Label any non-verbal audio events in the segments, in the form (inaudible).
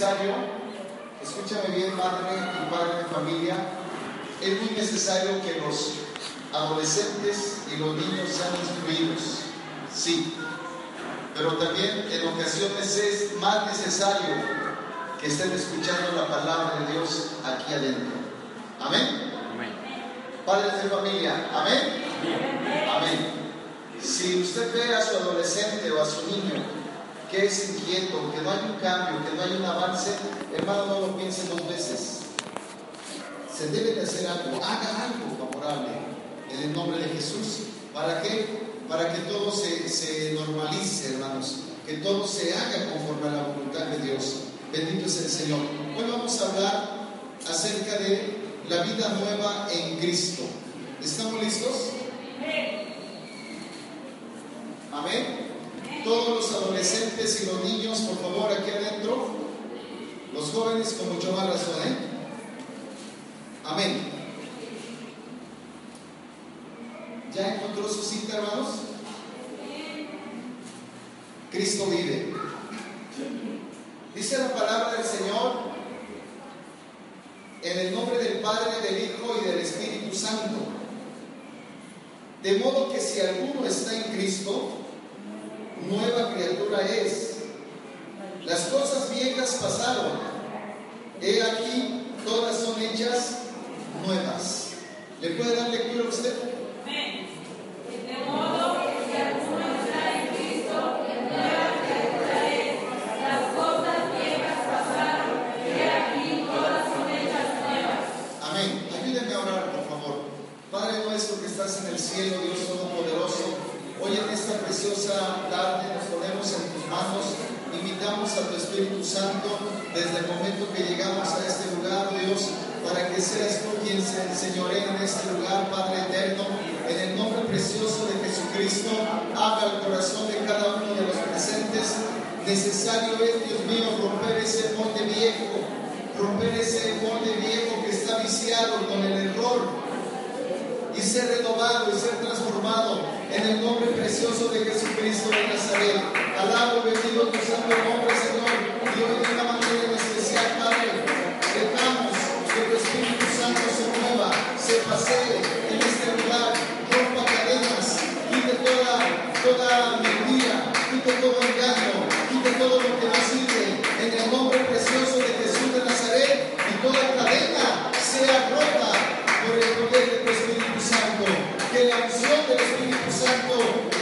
necesario, escúchame bien, madre y padre de familia, es muy necesario que los adolescentes y los niños sean instruidos, sí, pero también en ocasiones es más necesario que estén escuchando la palabra de Dios aquí adentro. Amén. Amén. Padres de familia, amén. Amén. Si usted ve a su adolescente o a su niño que es inquieto, que no hay un cambio, que no hay un avance, hermano, no lo piense dos veces. Se debe de hacer algo, haga algo favorable en el nombre de Jesús. ¿Para qué? Para que todo se, se normalice, hermanos, que todo se haga conforme a la voluntad de Dios. Bendito es el Señor. Hoy vamos a hablar acerca de la vida nueva en Cristo. ¿Estamos listos? Amén. Todos los adolescentes y los niños, por favor, aquí adentro. Los jóvenes con mucho más razón, ¿eh? Amén. ¿Ya encontró su cita, hermanos? Cristo vive. Dice la palabra del Señor en el nombre del Padre, del Hijo y del Espíritu Santo. De modo que si alguno está en Cristo, nueva criatura es. Las cosas viejas pasaron. He aquí, todas son hechas nuevas. ¿Le puede dar lectura a usted? De modo que si alguno está en Cristo, nueva criatura es. Las cosas viejas pasaron. He aquí, todas son hechas nuevas. Amén. Ayúdenme a orar, por favor. Padre nuestro que estás en el cielo, Dios Todopoderoso. Hoy en esta preciosa tarde nos ponemos en tus manos, invitamos a tu Espíritu Santo desde el momento que llegamos a este lugar, Dios, para que seas tú quien se enseñoree en este lugar, Padre eterno, en el nombre precioso de Jesucristo, haga el corazón de cada uno de los presentes. Necesario es, Dios mío, romper ese molde viejo, romper ese molde viejo que está viciado con el error y ser renovado y ser transformado en el nombre precioso de Jesucristo de Nazaret. Alabo, bendigo tu santo nombre, Señor. Y hoy de una manera toda engaño, quite todo lo que no sirve, en el nombre precioso de Jesús de Nazaret, y toda cadena sea rota por el poder de tu Espíritu Santo. Que la unción del Espíritu Santo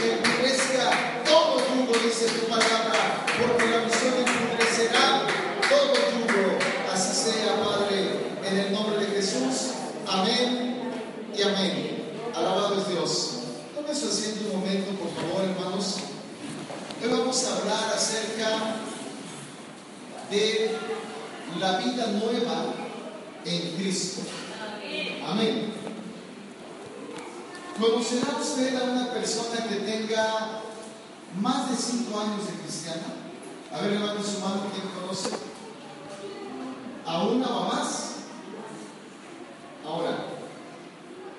endurezca todo yugo, dice tu palabra, porque la unción endurecerá todo yugo. Así sea, Padre, en el nombre de Jesús. Amén y amén. Alabado es Dios. Tome su asiento un momento, por favor, hermanos. Hoy vamos a hablar acerca de la vida nueva en Cristo. Amén. ¿Conocerá usted a una persona que tenga más de cinco años de cristiana? A ver, levante su mano, ¿quién conoce? ¿A una o más? Ahora,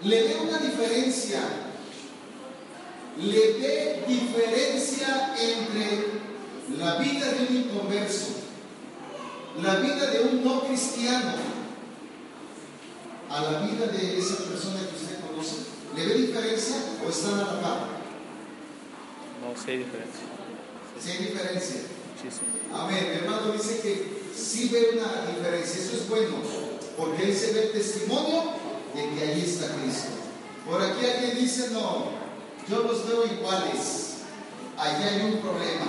le ve una diferencia, le ve diferencia entre la vida de un inconverso, la vida de un no cristiano, a la vida de esa persona que usted conoce? ¿Le ve diferencia o están a la par? No, sí hay diferencia. Sí, hay diferencia. Amén. Mi hermano dice que sí ve una diferencia. Eso es bueno, porque ahí se ve el testimonio de que ahí está Cristo. Por aquí alguien dice, no, yo los veo iguales. Allí hay un problema.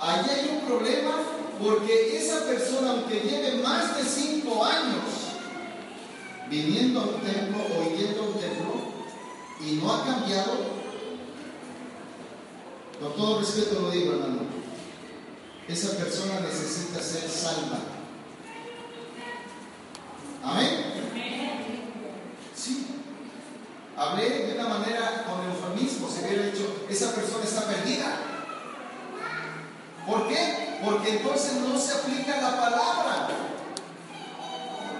Allí hay un problema porque esa persona, aunque lleve más de cinco años, viniendo a un templo o yendo a un templo y no ha cambiado, con todo respeto lo digo, hermano, esa persona necesita ser salva. Amén. Sí. Hablé de una manera con eufemismo, se hubiera dicho, esa persona está perdida. ¿Por qué? Porque entonces no se aplica la palabra.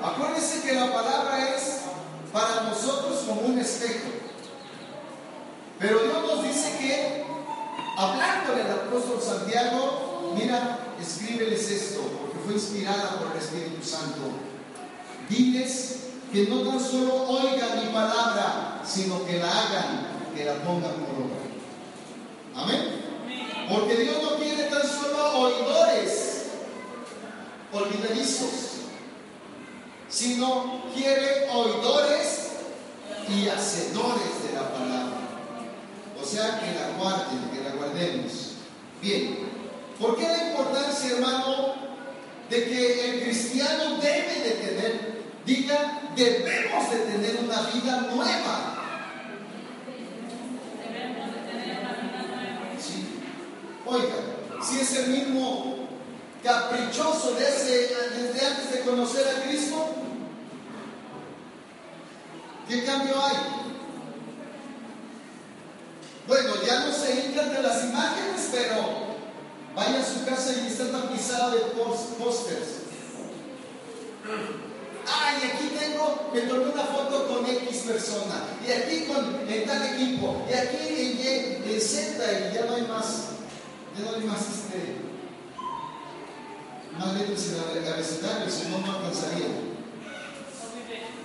Acuérdense que la palabra es para nosotros como un espejo. Pero Dios nos dice que, hablándole al apóstol Santiago, mira, escríbeles esto, porque inspirada por el Espíritu Santo. Diles que no tan solo oigan mi palabra, sino que la hagan, que la pongan por obra. Amén. Porque Dios no quiere tan solo oidores olvidadizos, sino quiere oidores y hacedores de la palabra. O sea, que la guarden, Bien, ¿por qué la importancia, hermano, de que el cristiano debe de tener, diga, debemos de tener una vida nueva? Sí. Oiga, si es el mismo caprichoso desde, desde antes de conocer a Cristo, ¿qué cambio hay? Bueno, ya no se hincan de las imágenes, pero vaya a su casa y está tapizado de pósters. Ay, aquí tengo, me tomé una foto con X persona, y aquí con en tal equipo, y aquí en Y, en Z, y ya no hay más, ya no hay más este, más letras en el abecedario, si no, no alcanzaría.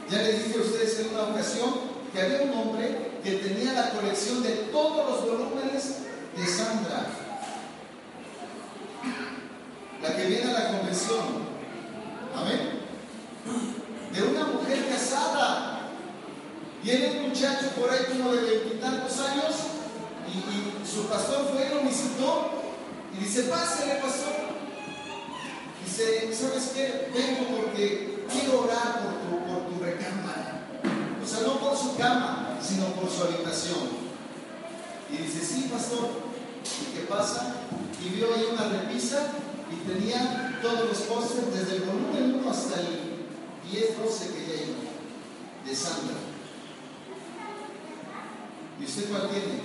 Ya les dije a ustedes en una ocasión que había un hombre que tenía la colección de todos los volúmenes de Sandra, la que viene a la convención. Amén. De una mujer casada. Viene un muchacho por ahí como de veintitantos años y, su pastor fue y lo visitó y dice, pásale pastor. Dice, ¿sabes qué? Vengo porque quiero orar por tu, por tu recámara. O sea, no por su cama, sino por su habitación. Y dice, sí, pastor. ¿Y qué pasa? Y vio ahí una repisa y tenía todos los pósters desde el volumen 1 hasta el 10, 12 que ya de Sandra. ¿Y usted cuál tiene?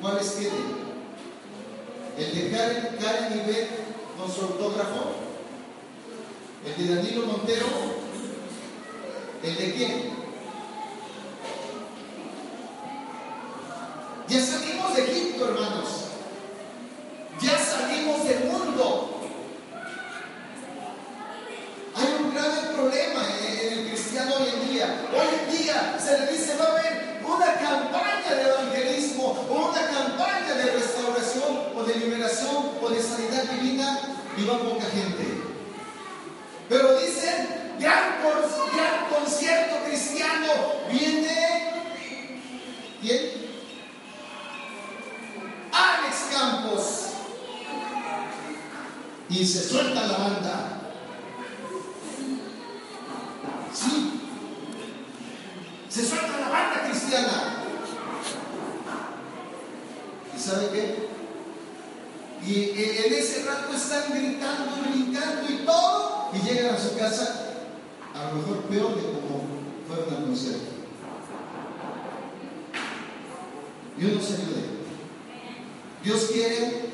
¿Cuáles tiene? El de Karen, Karen Ibet con su autógrafo, el de Danilo Montero, ¿el de quién? Ya salimos de Egipto, hermanos. Ya salimos del mundo. Hay un grave problema en el cristiano hoy en día. Hoy en día se le dice, va a haber una campaña de evangelismo o una campaña de restauración o de liberación o de sanidad divina y va poca gente. Pero dicen, gran, gran concierto cristiano viene. ¿Quién? Y se suelta la banda. Sí. Se suelta la banda cristiana. ¿Y sabe qué? Y en ese rato están gritando, brincando y todo. Y llegan a su casa, a lo mejor peor de como fueron al concierto. Dios nos ayude. Dios quiere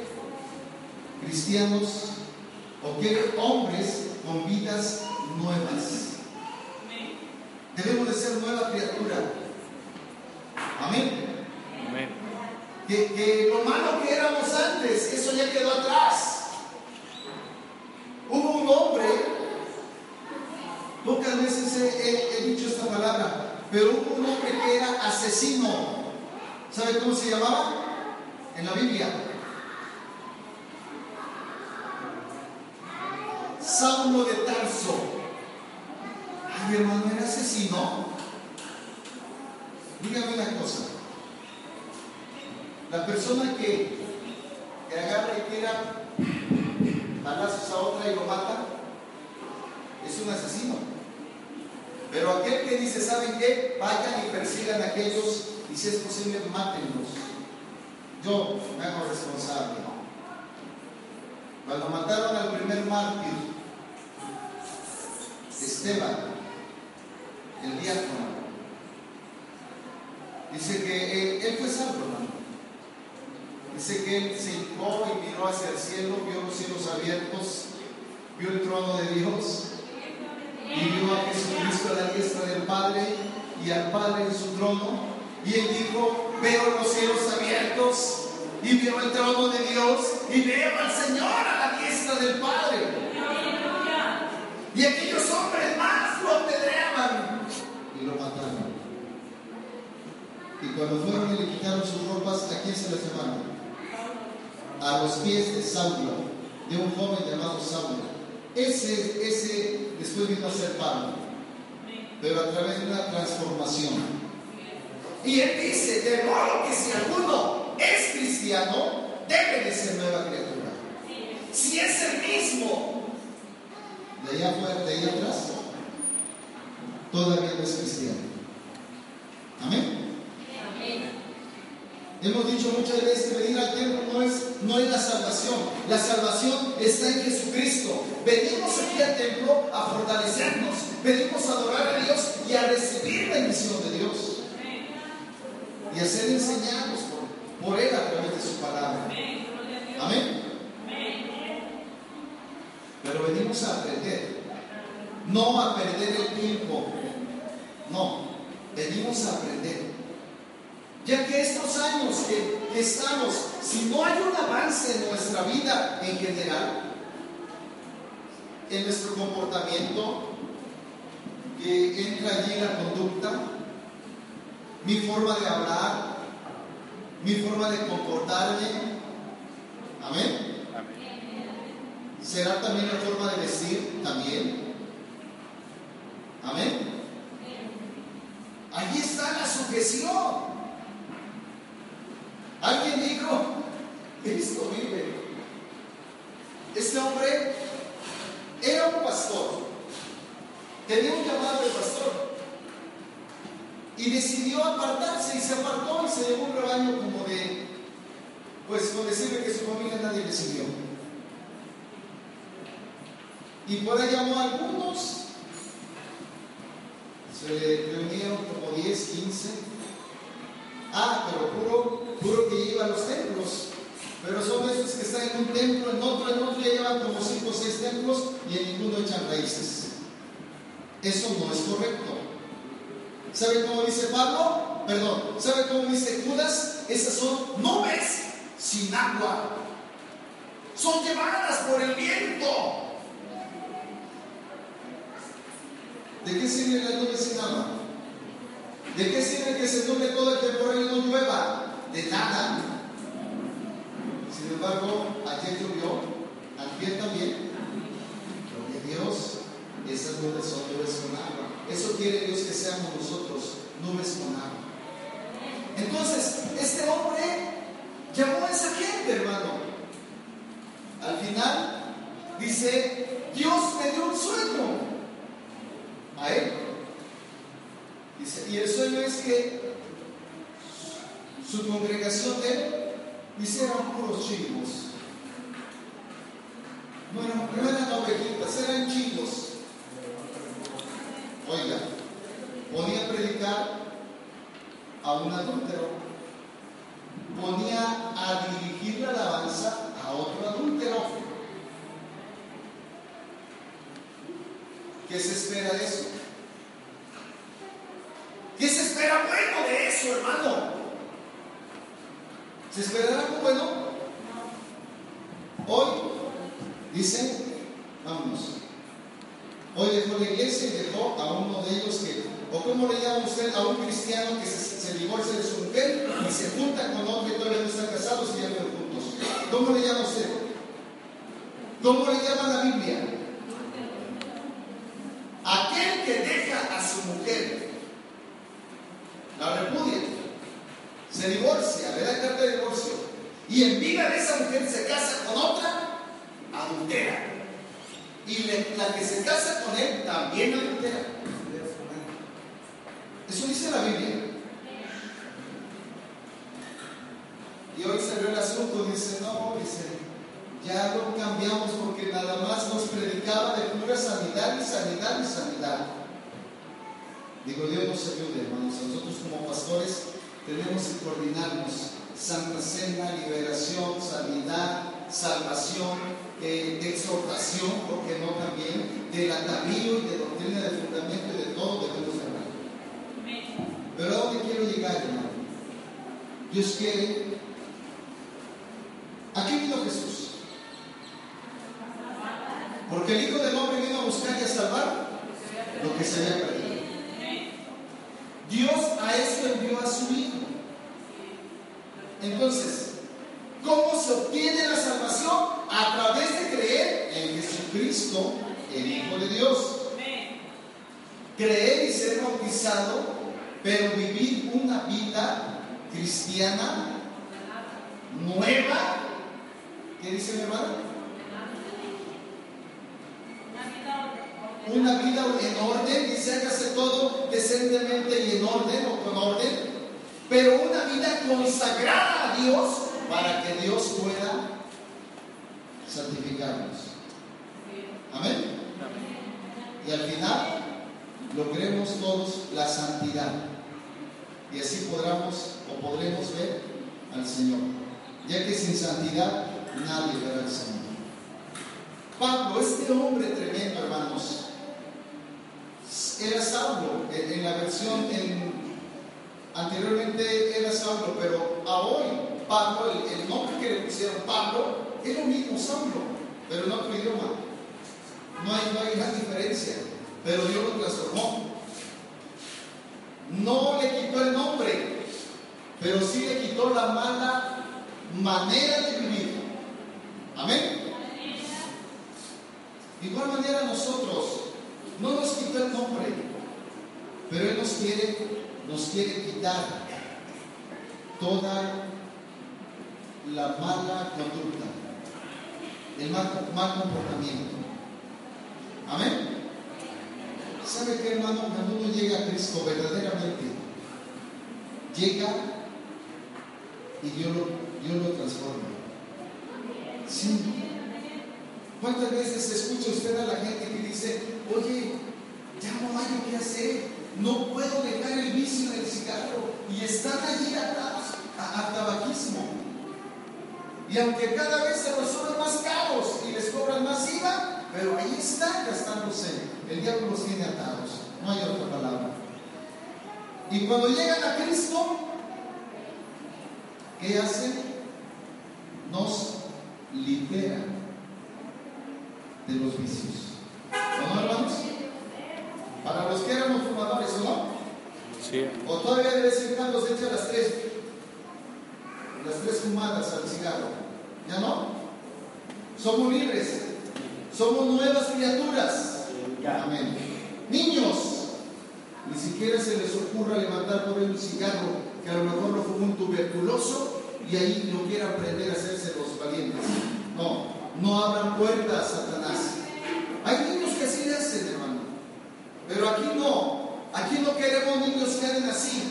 cristianos o quiere hombres con vidas nuevas. Debemos de ser nueva criatura. Amén. Amén. Que, que, lo malo que éramos antes, eso ya quedó atrás. Hubo un hombre, pocas veces he, he, he dicho esta palabra, pero hubo un hombre que era asesino. ¿Sabe cómo se llamaba? En la Biblia. Saulo de Tarso. Ay, hermano, era asesino. Dígame una cosa. La persona que, que agarra y tira balazos a otra y lo mata es un asesino. Pero aquel que dice, ¿saben qué? Vayan y persigan a aquellos y si es posible, mátenlos. Yo me hago responsable. Cuando mataron al primer mártir, Esteban, el diácono, dice que él, él fue salvo. Dice que él se hincó y miró hacia el cielo, vio los cielos abiertos, vio el trono de Dios y vio a Jesucristo a la diestra del Padre y al Padre en su trono. Y él dijo, veo los cielos abiertos y veo el trono de Dios y veo al Señor a la diestra del Padre. Y aquellos hombres más lo apedreaban y lo mataron. Y cuando fueron y le quitaron sus ropas, ¿a quién se les llevaron? A los pies de Saulo, de un joven llamado Saulo. Ese, ese después vino a ser Pablo, pero a través de una transformación. Y él dice, de modo que si alguno es cristiano, debe de ser nueva criatura. Si es el mismo, de allá afuera, de allá atrás, todavía no es cristiano. Amén. Hemos dicho muchas veces que venir al templo no es, no es la salvación. La salvación está en Jesucristo. Venimos aquí al templo a fortalecernos. Venimos a adorar a Dios y a recibir la bendición de Dios. Y a ser enseñados por, por Él a través de su palabra. Amén. Pero venimos a aprender. No a perder el tiempo. No. Venimos a aprender. Ya que estos años que, estamos, si no hay un avance en nuestra vida en general, en nuestro comportamiento, que entra allí la conducta, mi forma de hablar, mi forma de comportarme, amén. ¿Será también la forma de vestir? También. Amén. Allí está la sujeción. Alguien dijo, Cristo vive. Este hombre era un pastor, tenía un llamado de pastor y decidió apartarse y se apartó y se llevó un rebaño como de, pues con decirle que su familia nadie le. Y por ahí llamó a algunos, se reunieron como 10, 15. Ah, pero puro puro que lleva a los templos. Pero son esos que están en un templo, en otro, en otro, ya llevan como cinco o seis templos y en ninguno echan raíces. Eso no es correcto. ¿Sabe cómo dice Pablo? Perdón, ¿sabe cómo dice Judas? Esas son nubes sin agua. Son llevadas por el viento. ¿De qué sirve la nube sin agua? ¿De qué sirve que se nuble todo el temporal y no llueva? De nada. Sin embargo, ayer llovió, ayer también. Gloria Dios, esas nubes son nubes con agua. Eso quiere Dios que seamos nosotros, nubes con agua. Entonces, este hombre llamó a esa gente, hermano. Al final, dice, Dios me dio un sueño a él. Dice, y el sueño es que su congregación de él, dice, eran puros chivos. Bueno, no eran ovejitas, eran chivos. Oiga, ponía a predicar a un adúltero, ponía a dirigir la alabanza a otro adúltero. ¿Qué se espera de eso? ¿Qué se espera bueno de eso, hermano? ¿Se esperará algo bueno? Hoy, dice, vámonos. Hoy dejó la iglesia y dejó a uno de ellos que, o como le llama usted, a un cristiano que se, divorcia de su mujer y se junta con otro y todavía no están casados y ya no juntos. ¿Cómo le llama usted? ¿Cómo le llama la Biblia? Aquel que deja a su mujer, la repudia se divorcia, le da carta de y en vida de esa mujer se casa con otra adultera. Y la que se casa con él también adultera. Eso dice la Biblia. Y hoy ve el asunto, dice, no, dice, ya lo cambiamos porque nada más nos predicaba de pura sanidad y sanidad y sanidad. Digo, Dios nos ayude, hermanos. Nosotros como pastores tenemos que coordinarnos. Santa Cena, liberación, sanidad, salvación, eh, exhortación, porque no también, del atavío y de doctrina de fundamento y de todo debemos hablar. Pero a dónde quiero llegar, hermano? Dios quiere. Aquí vino Jesús. Porque el Hijo del Hombre vino a buscar y a salvar lo que se había perdido. Dios a eso envió a su Hijo. Entonces, ¿cómo se obtiene la salvación? A través de creer en Jesucristo, el Hijo de Dios. Creer y ser bautizado, pero vivir una vida cristiana nueva. ¿Qué dice mi hermano? una vida en orden, dice hágase todo decentemente y en orden o con orden, pero una vida consagrada a Dios para que Dios pueda santificarnos. Amén. Y al final logremos todos la santidad. Y así podremos o podremos ver al Señor. Ya que sin santidad nadie verá al Señor. Pablo, este hombre tremendo, hermanos, era Saulo, en, la versión anteriormente era Saulo, pero a hoy Pablo, el, nombre que le pusieron Pablo, es lo mismo Saulo, pero en otro idioma. No hay, no hay gran diferencia, pero Dios lo transformó. No le quitó el nombre, pero sí le quitó la mala manera de vivir. Amén. De igual manera nosotros no nos quitó el nombre, pero Él nos quiere, nos quiere quitar toda la mala conducta, el mal, comportamiento. Amén. ¿Sabe qué, hermano? Cuando uno llega a Cristo verdaderamente, llega y Dios lo, Dios lo transforma. Sí. ¿Cuántas veces escucha usted a la gente que dice, oye, ya no hay qué hacer, no puedo dejar el vicio del y están allí atados a, tabaquismo. Y aunque cada vez se los son más caros y les cobran más IVA, pero ahí están gastándose. El diablo los tiene atados, no hay otra palabra. Y cuando llegan a Cristo, ¿qué hacen? Nos liberan de los vicios. ¿No, hermanos? Para los que éramos fumadores, ¿no? Sí. O todavía de vez en cuando se echa las tres, las tres fumadas al cigarro. ¿Ya no? Somos libres. Somos nuevas criaturas. Amén. Niños, ni siquiera se les ocurra levantar por un cigarro que a lo mejor lo fue un tuberculoso y ahí no quiera aprender a hacerse los valientes. No, no abran puertas, Satanás. Hay niños que así hacen, hermano. Pero aquí no. Aquí no queremos niños que hagan así.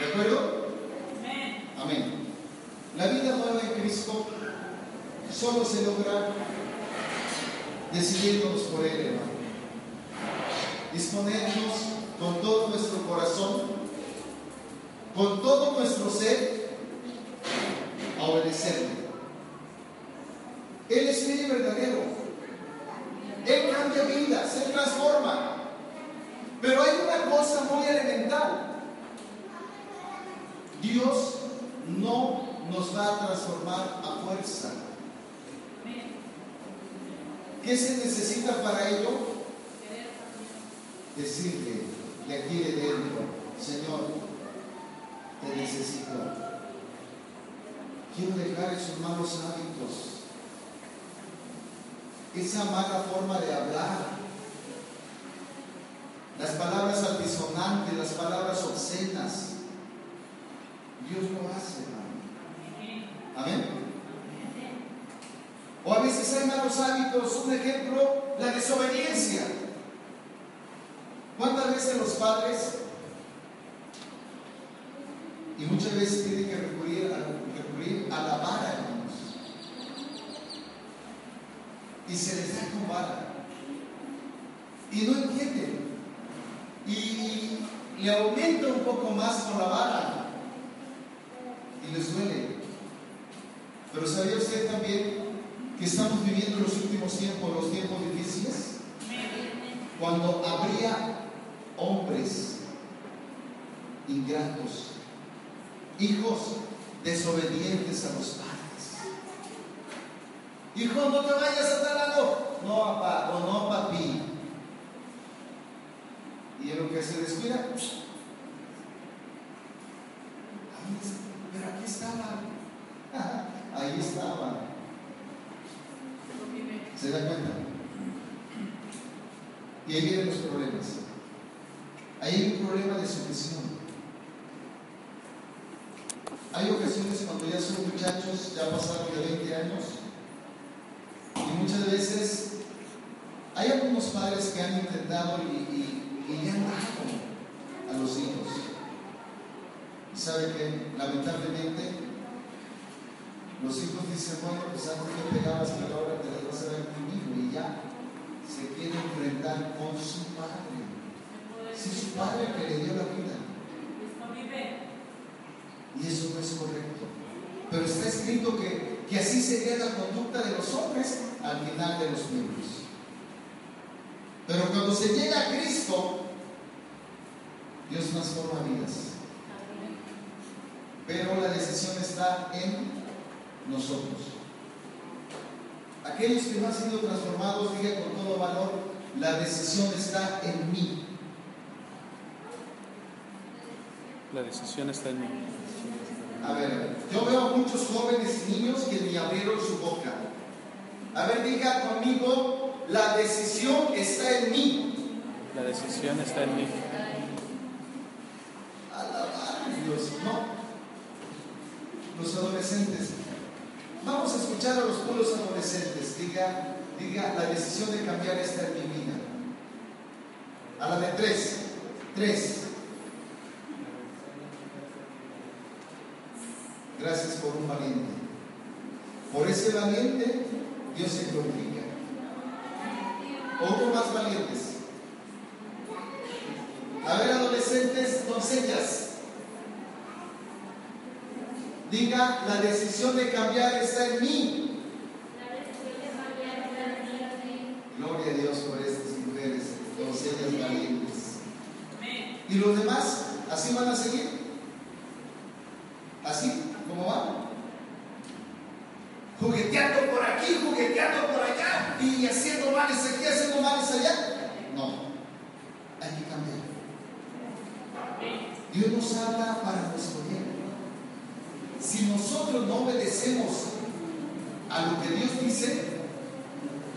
¿De acuerdo? Amén. La vida nueva en Cristo solo se logra decidiéndonos por Él, hermano. Disponernos con todo nuestro corazón, con todo nuestro ser, a obedecerle. Él es fiel verdadero. Él cambia vidas, Él transforma. Pero hay una cosa muy elemental. Dios no nos va a transformar a fuerza. ¿Qué se necesita para ello? Decirle de aquí de dentro, Señor, te necesito. Quiero dejar esos malos hábitos esa mala forma de hablar, las palabras altisonantes, las palabras obscenas. Dios lo hace, hermano. Amén. O a veces hay malos hábitos, un ejemplo, la desobediencia. ¿Cuántas veces los padres, y muchas veces tienen que recurrir a, recurrir a la vara, y se les da con vara. Y no entienden. Y le aumenta un poco más con la vara. Y les duele. Pero ¿sabía usted también que estamos viviendo los últimos tiempos, los tiempos difíciles? Cuando habría hombres ingratos, hijos desobedientes a los padres Hijo, no te vayas a tal lado. No, papá, o no, papi. Y en lo que se descuida, pero aquí estaba. (laughs) Ahí estaba. ¿Se da cuenta? Y ahí vienen los problemas. Ahí hay un problema de sumisión. Hay ocasiones cuando ya son muchachos, ya pasaron de 20 años, y muchas veces hay algunos padres que han intentado y, y, han dado a los hijos. Y sabe que lamentablemente los hijos dicen, bueno, pues antes me pegabas, pero ahora te las vas a ver conmigo y ya se quiere enfrentar con su padre. Si su padre que le dio la vida. Y eso no es correcto. Pero está escrito que, que así sería la conducta de los hombres al final de los tiempos. Pero cuando se llega a Cristo, Dios transforma vidas. Pero la decisión está en nosotros. Aquellos que no han sido transformados, diga con todo valor, la decisión está en mí. La decisión está en mí. A ver, yo veo a muchos jóvenes y niños que ni abrieron su boca. A ver, diga conmigo, la decisión está en mí. La decisión está en mí. Alabar Dios, no. Los adolescentes. Vamos a escuchar a los puros adolescentes. Diga, diga, la decisión de cambiar está en mi vida. A la de tres. Tres. Gracias por un valiente. Por ese valiente, Dios se glorifica. Otro más valientes. A ver, adolescentes, doncellas. Diga, la decisión de cambiar está en mí. Gloria a Dios por estas mujeres, doncellas valientes. ¿Y los demás? ¿Así van a seguir? ¿Así? ¿Cómo van? Jugueteando por aquí, jugueteando por allá y haciendo males aquí, haciendo males allá. No, hay que cambiar. Dios nos habla para nuestro bien si nosotros no obedecemos a lo que Dios dice,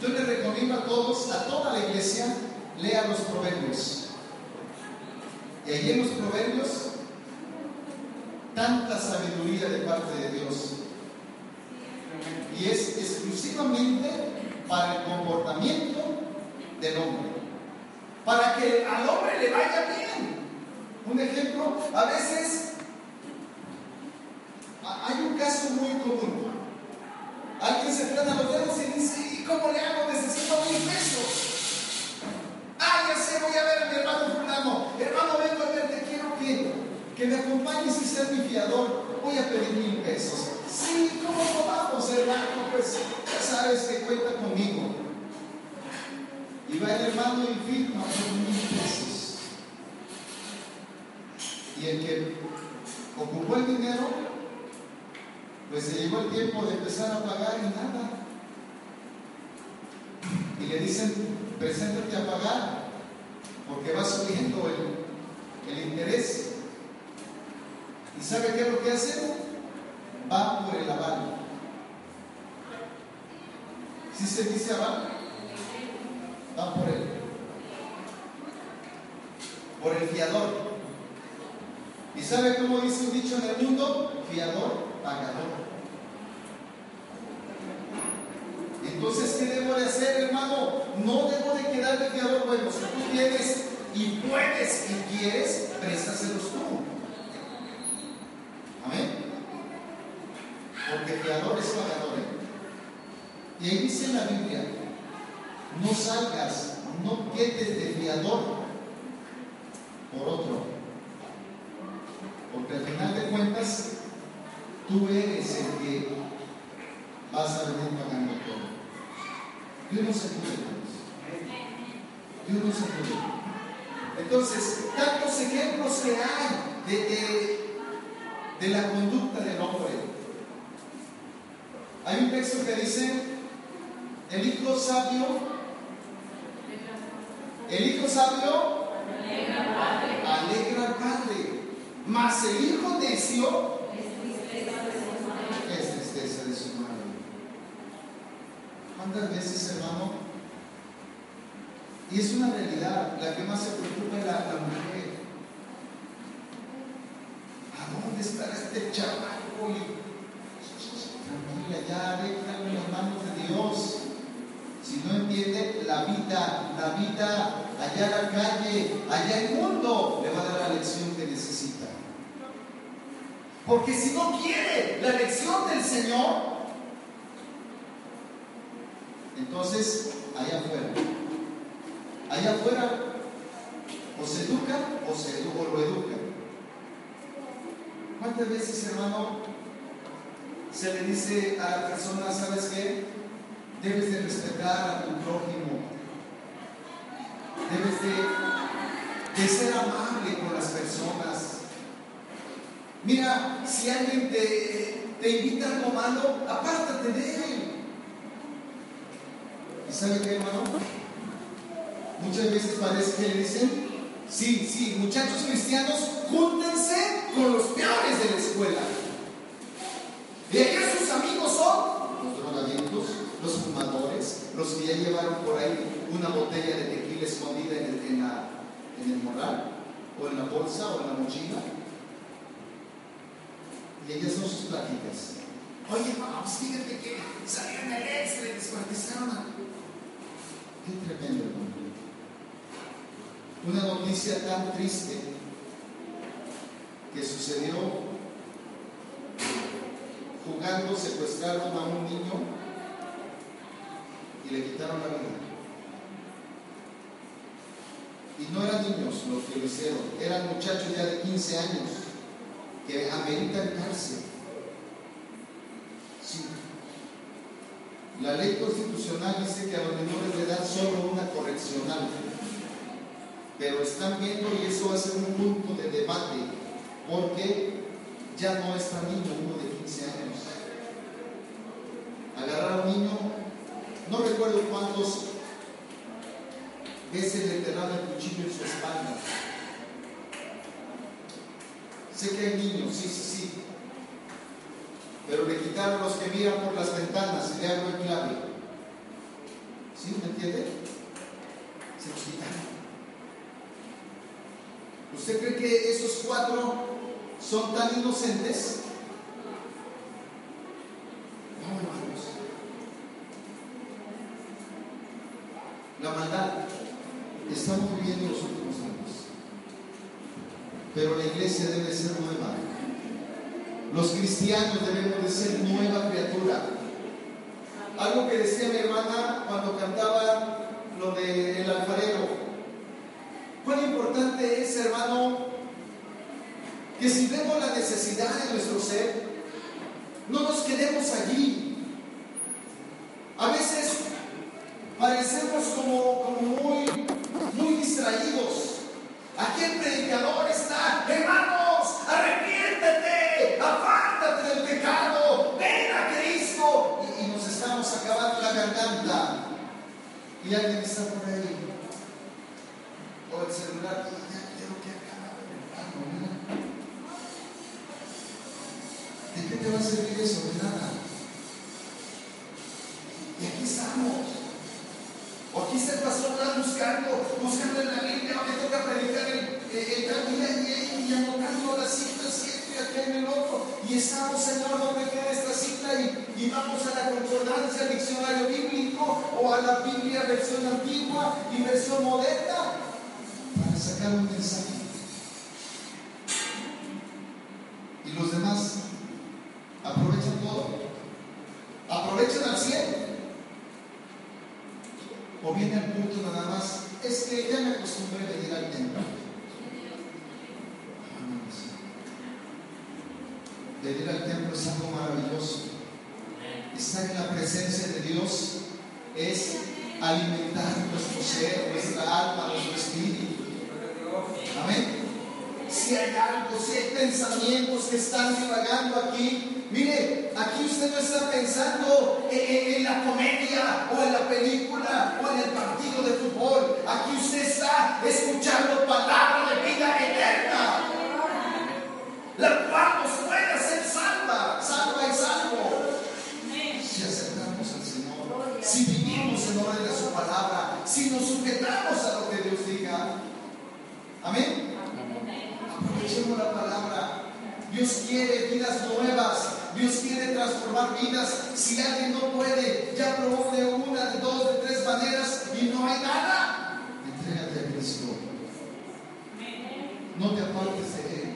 yo les recomiendo a todos, a toda la iglesia, lea los proverbios. Y allí en los proverbios, tanta sabiduría de parte de Dios. Y es exclusivamente para el comportamiento del hombre. Para que al hombre le vaya bien. Un ejemplo, a veces hay un caso muy común. Alguien se frena los dedos y dice, ¿y cómo le hago? Necesito mil pesos. Ah, ya sé, voy a ver a mi hermano fulano. Hermano, vengo a verte, quiero que, que me acompañes y ser mi fiador. Voy a pedir mil pesos. Sí, ¿cómo vamos, hermano? Pues ya sabes que cuenta conmigo. Y va el hermano y firma por mil pesos. Y el que ocupó el dinero pues se llegó el tiempo de empezar a pagar y nada. Y le dicen, preséntate a pagar, porque va subiendo el, el interés. ¿Y sabe qué es lo que hace? Va por el aval. Si se dice aval, va por él. Por el fiador. ¿Y sabe cómo dice un dicho en el mundo? Fiador pagador. Entonces, ¿qué debo de hacer, hermano? No debo de quedar de fiador. Bueno, si tú tienes y puedes y quieres, préstaselos tú. Amén. Porque fiador es pagador. ¿eh? Y ahí dice la Biblia, no salgas, no quedes de fiador por otro. Porque al final de cuentas, Tú eres el que vas a venir pagando todo. Dios nos ayude, Dios nos ayude. Entonces, tantos ejemplos que hay de, de, la conducta del hombre. Hay un texto que dice El hijo sabio, el hijo sabio alegra al padre, mas el hijo necio es tristeza de su madre. ¿Cuántas veces, hermano? Y es una realidad, la que más se preocupa es la, la mujer. ¿A dónde estará este chamaco? Tranquila, ya en las manos de Dios. Si no entiende la vida, la vida allá en la calle, allá el mundo, le va a dar la lección que necesita. Porque si no quiere la lección del Señor, entonces allá afuera, allá afuera o se educa o se o lo educan. ¿Cuántas veces, hermano, se le dice a la persona, ¿sabes qué? Debes de respetar a tu prójimo. Debes de, ser amable con las personas. Mira, si alguien te, te invita a algo malo, apártate de. ¿Y sabe qué, hermano? Muchas veces parece que le dicen, sí, sí, muchachos cristianos, júntense con los peores de la escuela. Y allá sus amigos son los drogadictos, los fumadores, los que ya llevaron por ahí una botella de tequila escondida en el, en la- en el morral, o en la bolsa, o en la mochila. Y ellas son sus pláticas. Oye, vamos, fíjate que salieron el extra y descuartizaron a... Qué tremendo, hermano. Una noticia tan triste que sucedió jugando, secuestraron a un niño y le quitaron la vida. Y no eran niños los que lo hicieron, eran muchachos ya de 15 años que ameritan cárcel. Sí. La ley constitucional dice que a los menores de edad solo una correccional. Pero están viendo y eso va a ser un punto de debate, porque ya no es tan niño, uno de 15 años. Agarrar a un niño, no recuerdo cuántos veces le enterraron el cuchillo en su espalda. Sé que hay niños, sí, sí, sí. Pero le quitaron los que miran por las ventanas y le hago el clave. ¿Sí? ¿Me entiende? Se los quitaron. ¿Usted cree que esos cuatro son tan inocentes? No, hermanos. La maldad estamos viviendo en los últimos años. Pero la iglesia debe ser nueva. Los cristianos debemos de ser nueva criatura. Algo que decía mi hermana cuando cantaba lo del alfarero. Cuán importante es, hermano, que si vemos la necesidad de nuestro ser, no nos quedemos allí. A veces parecemos como, como muy, muy distraídos. Aquí el predicador está, hermanos, arrepiéntete, apártate del pecado, ven a Cristo. Y, y nos estamos acabando la garganta. Y alguien está por ahí. O el celular, "Y ya quiero que acabe, hermano, mira. ¿De qué te va a servir eso? De nada. Y aquí estamos. O aquí está el pastor buscando, buscando en la Biblia, me toca predicar el, el, día y, anotando y esto y aquel y el otro. Y estamos, Señor, donde queda esta cita y, y vamos a la concordancia, diccionario bíblico o a la Biblia versión antigua y versión moderna para sacar un mensaje. Y los demás aprovechan todo. Aprovechan al cielo o viene al culto nada más, es que ya me acostumbré a venir al templo. Hermanos, Venir al templo es algo maravilloso. Estar en la presencia de Dios es alimentar nuestro ser, nuestra alma, nuestro espíritu. Amén. Si hay algo, si hay pensamientos que están divagando aquí, Mire, aquí usted no está pensando en, en, la comedia o en la película o en el partido de fútbol. Aquí usted está escuchando palabra de vida eterna. La cual nos puede hacer salva, salva y salvo. Si aceptamos al Señor, si vivimos en orden de su palabra, si nos sujetamos a lo que Dios diga. Amén. Aprovechemos la palabra. Dios quiere vidas nuevas. Dios quiere transformar vidas. Si alguien no puede, ya probó de una, de dos, de tres maneras y no hay nada, entrégate a Cristo. No te apartes de Él.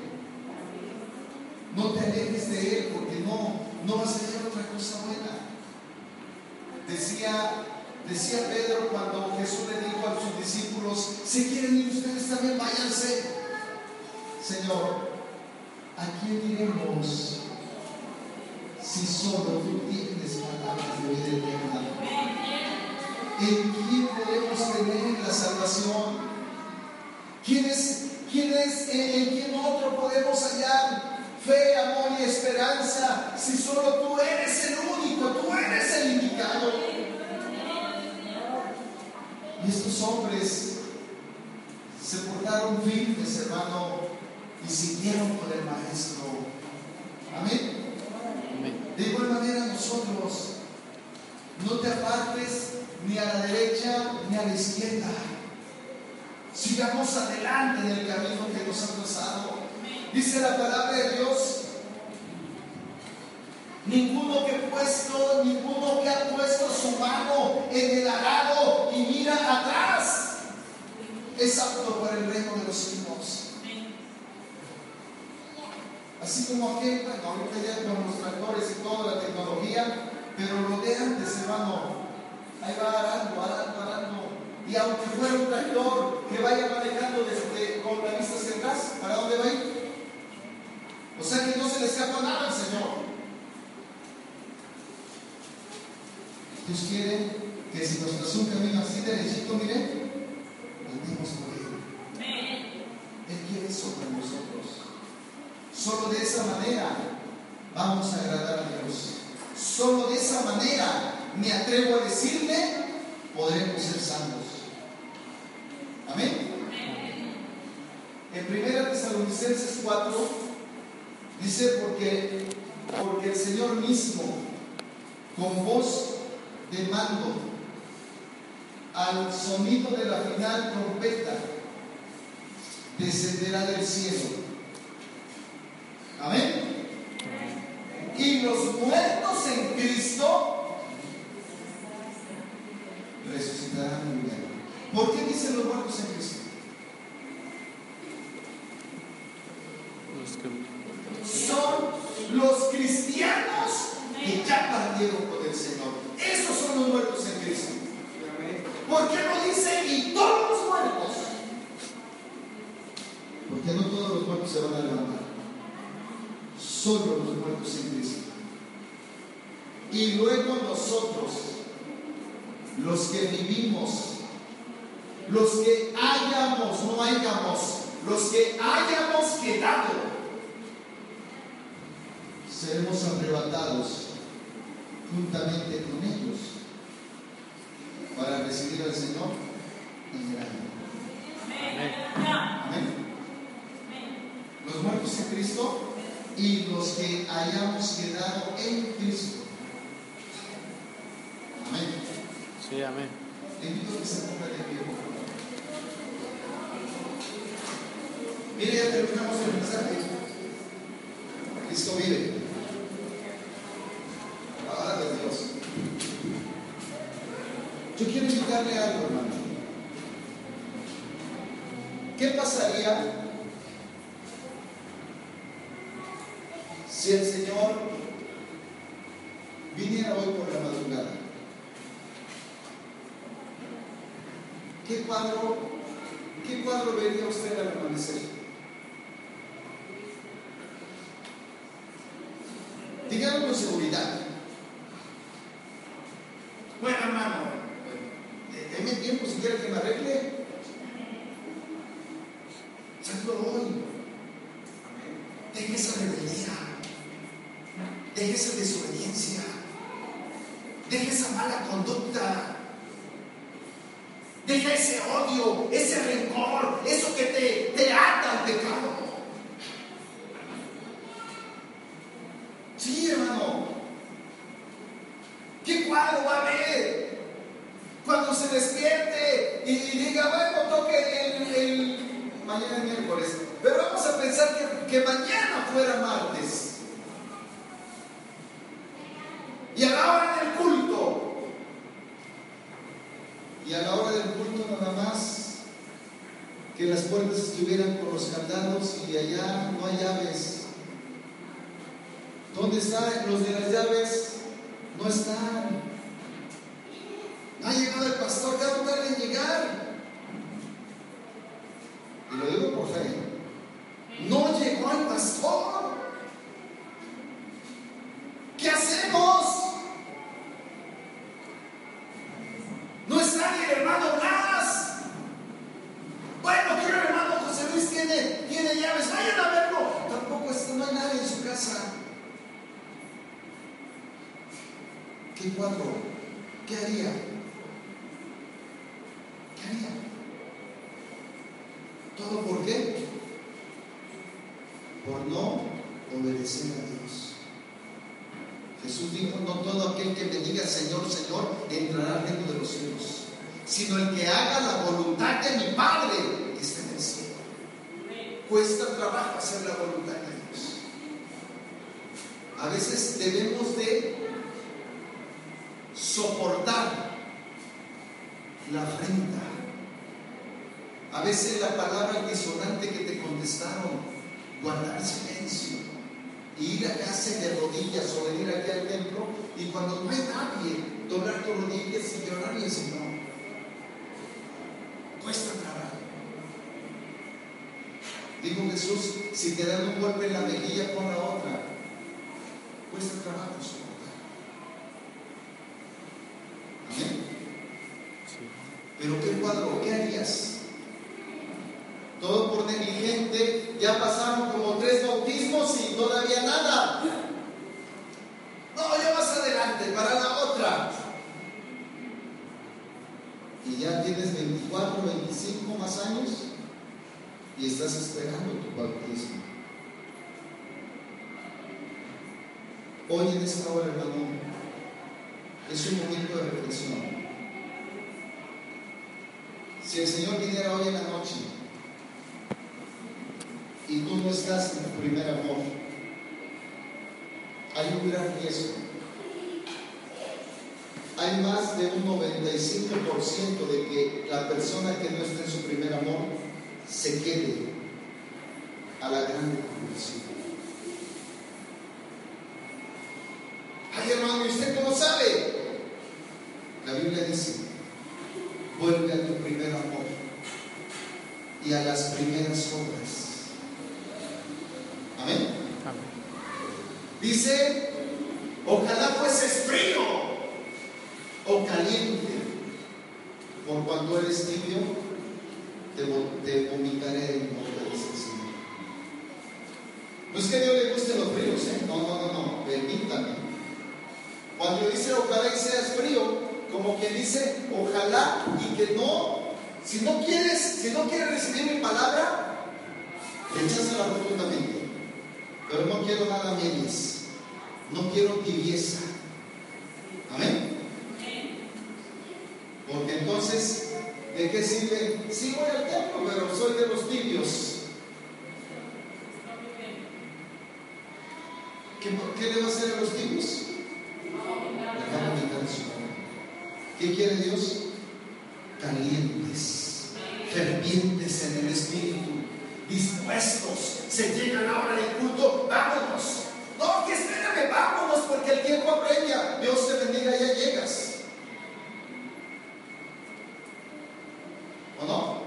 No te alejes de Él porque no, no vas a hallar otra cosa buena. Decía, decía Pedro cuando Jesús le dijo a sus discípulos, si quieren ir ustedes también váyanse. Señor, ¿a quién iremos si solo tú tienes palabras de vida eterna? ¿En quién podemos tener la salvación? ¿Quién es, es, en quién otro podemos hallar fe, amor y esperanza si solo tú eres el único, tú eres el indicado? Y estos hombres se portaron firmes, hermano, y siguieron con el Maestro. Amén. De igual manera nosotros, no te apartes ni a la derecha ni a la izquierda. Sigamos adelante en el camino que nos ha trazado. Dice la palabra de Dios. Ninguno que puesto, ninguno que ha puesto su mano en el arado y mira atrás es apto para el reino de los cielos. Así como aquel, bueno, ahorita ya con los tractores y toda la tecnología, pero lo de antes, hermano, ahí va arando, arando, arando. Y aunque fuera un tractor que vaya manejando desde, con la vista hacia atrás, ¿para dónde va a ir? O sea que no se le escapa nada al Señor. Dios quiere que si nos traza un camino así derechito, mire, andemos por él. Él quiere eso para nosotros. Solo de esa manera vamos a agradar a Dios. Solo de esa manera, me atrevo a decirle, podremos ser salvos. Amén. En 1 Tesalonicenses 4 dice porque, porque el Señor mismo, con voz de mando, al sonido de la final trompeta, descenderá del cielo. Amén. Y los muertos en Cristo resucitarán primero. ¿Por qué dicen los muertos en Cristo? Son los cristianos que ya partieron con el Señor. Esos son los muertos en Cristo. ¿Por qué no dice y todos los muertos? Porque no todos los muertos se van a levantar. Solo los muertos en Cristo. Y luego nosotros, los que vivimos, los que hayamos, no hayamos, los que hayamos quedado, seremos arrebatados juntamente con ellos para recibir al Señor en aire. Amén. Los muertos en Cristo y los que hayamos quedado en Cristo. Amén. Sí, amén. Mire, ya terminamos el mensaje. Cristo vive. Palabra de Dios. Yo quiero invitarle algo, hermano. ¿Qué pasaría si el Señor viniera hoy por la madrugada? ¿Qué qué cuadro vería usted amanecer? Dígalo con seguridad. Bueno, hermano, denme tiempo si quiere que me arregle. Hazlo hoy. Deje esa rebeldía. Deje deje esa desobediencia, deje esa mala conducta, deja ese odio, ese rencor, eso que te, te ata al pecado. Sí, hermano. ¿Qué cuadro va a haber? Cuando se despierte y diga, bueno, toque el, el mañana es miércoles, pero vamos a pensar que, que mañana fuera martes. Y a la hora del culto, y a la hora del culto nada más, que las puertas estuvieran con los candados y allá no hay llaves. ¿Dónde están los de las llaves? No están. No ha llegado el pastor, ya no tarde en llegar. Y lo digo por fe. No llegó el pastor. ¿Qué hacemos? No está ni el hermano Blas. Bueno, que el hermano José Luis tiene, tiene llaves. Vayan a verlo. Tampoco está, no hay nadie en su casa. ¿Qué cuadro? ¿Qué haría? ¿Qué haría? ¿Todo por qué? Por no obedecer a Dios. Jesús dijo, no todo aquel que me diga Señor, Señor, entrará al reino de los cielos, sino el que haga la voluntad de mi Padre que está en el cielo. Cuesta trabajo hacer la voluntad de Dios. A veces debemos de soportar la afrenta. A veces la palabra disonante que te contestaron, guardar silencio, ir a casa de rodillas o venir aquí al templo y cuando no hay nadie, doblar tus rodillas y llorar y decir, no, cuesta trabajo. Dijo Jesús, si te dan un golpe en la mejilla, pon la otra. Cuesta trabajo soportar. Amén. Pero qué cuadro, ¿qué harías? Todo por negligente, ya pasaron como tres bautismos y todavía nada. No, ya más adelante, para la otra. Y ya tienes 24, 25 más años y estás esperando tu bautismo. Hoy en esta hora, hermano, es un momento de reflexión. Si el Señor viniera hoy en la noche y tú no estás en tu primer amor, hay un gran riesgo. Hay más de un 95% de que la persona que no está en su primer amor se quede a la gran conclusión. Ay, hermano, ¿y usted cómo sabe? La Biblia dice, vuelve a tu primer amor y a las primeras obras. Dice, ojalá fueses frío o caliente, por cuando eres tibio, te, vo- te vomitaré en boca, dice el Señor. No es que a Dios le gusten los fríos, ¿eh? No, no, no, no, permítame. Cuando dice ojalá y seas frío, como que dice ojalá y que no, si no quieres, si no quieres recibir mi palabra, recházala rotundamente. Pero no quiero nada medias, no quiero tibieza. Amén. Porque entonces, ¿de qué sirve? Sí voy al templo, pero soy de los tibios. ¿Qué, qué le va a hacer a los tibios? Le va a su boca. ¿Qué quiere Dios? Calientes, dispuestos. Se llega la hora del culto, vámonos. No, que espérame, vámonos, porque el tiempo apremia. Dios te bendiga, ya llegas. ¿O no?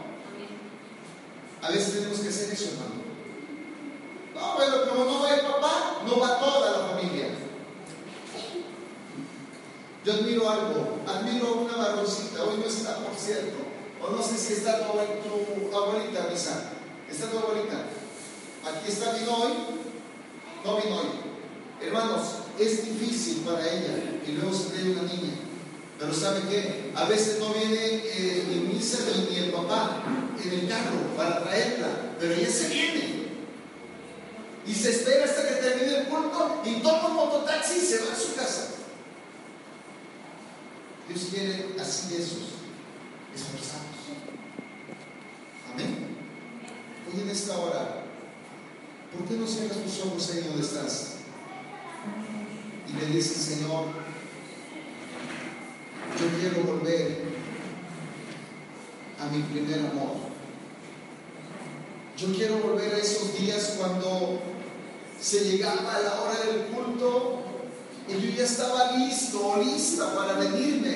A veces tenemos que hacer eso, hermano. No, bueno, como no va el papá, no va toda la familia. Yo admiro algo, admiro a una varoncita, hoy no está, por cierto, o no sé si está tu, abue- tu abuelita, Misa. ¿Está tu abuelita? Aquí está, vino hoy, no vino hoy. Hermanos, es difícil para ella y luego se trae una niña. Pero ¿sabe qué? A veces no viene eh, ni misa ni, el papá en el carro para traerla, pero ella se viene. Y se espera hasta que termine el culto y toma un mototaxi y se va a su casa. Dios quiere así de esos, esforzados. Amén. En esta hora, ¿por qué no cierras tus ojos ahí donde estás? Y le dices, Señor, yo quiero volver a mi primer amor. Yo quiero volver a esos días cuando se llegaba la hora del culto y yo ya estaba listo o lista para venirme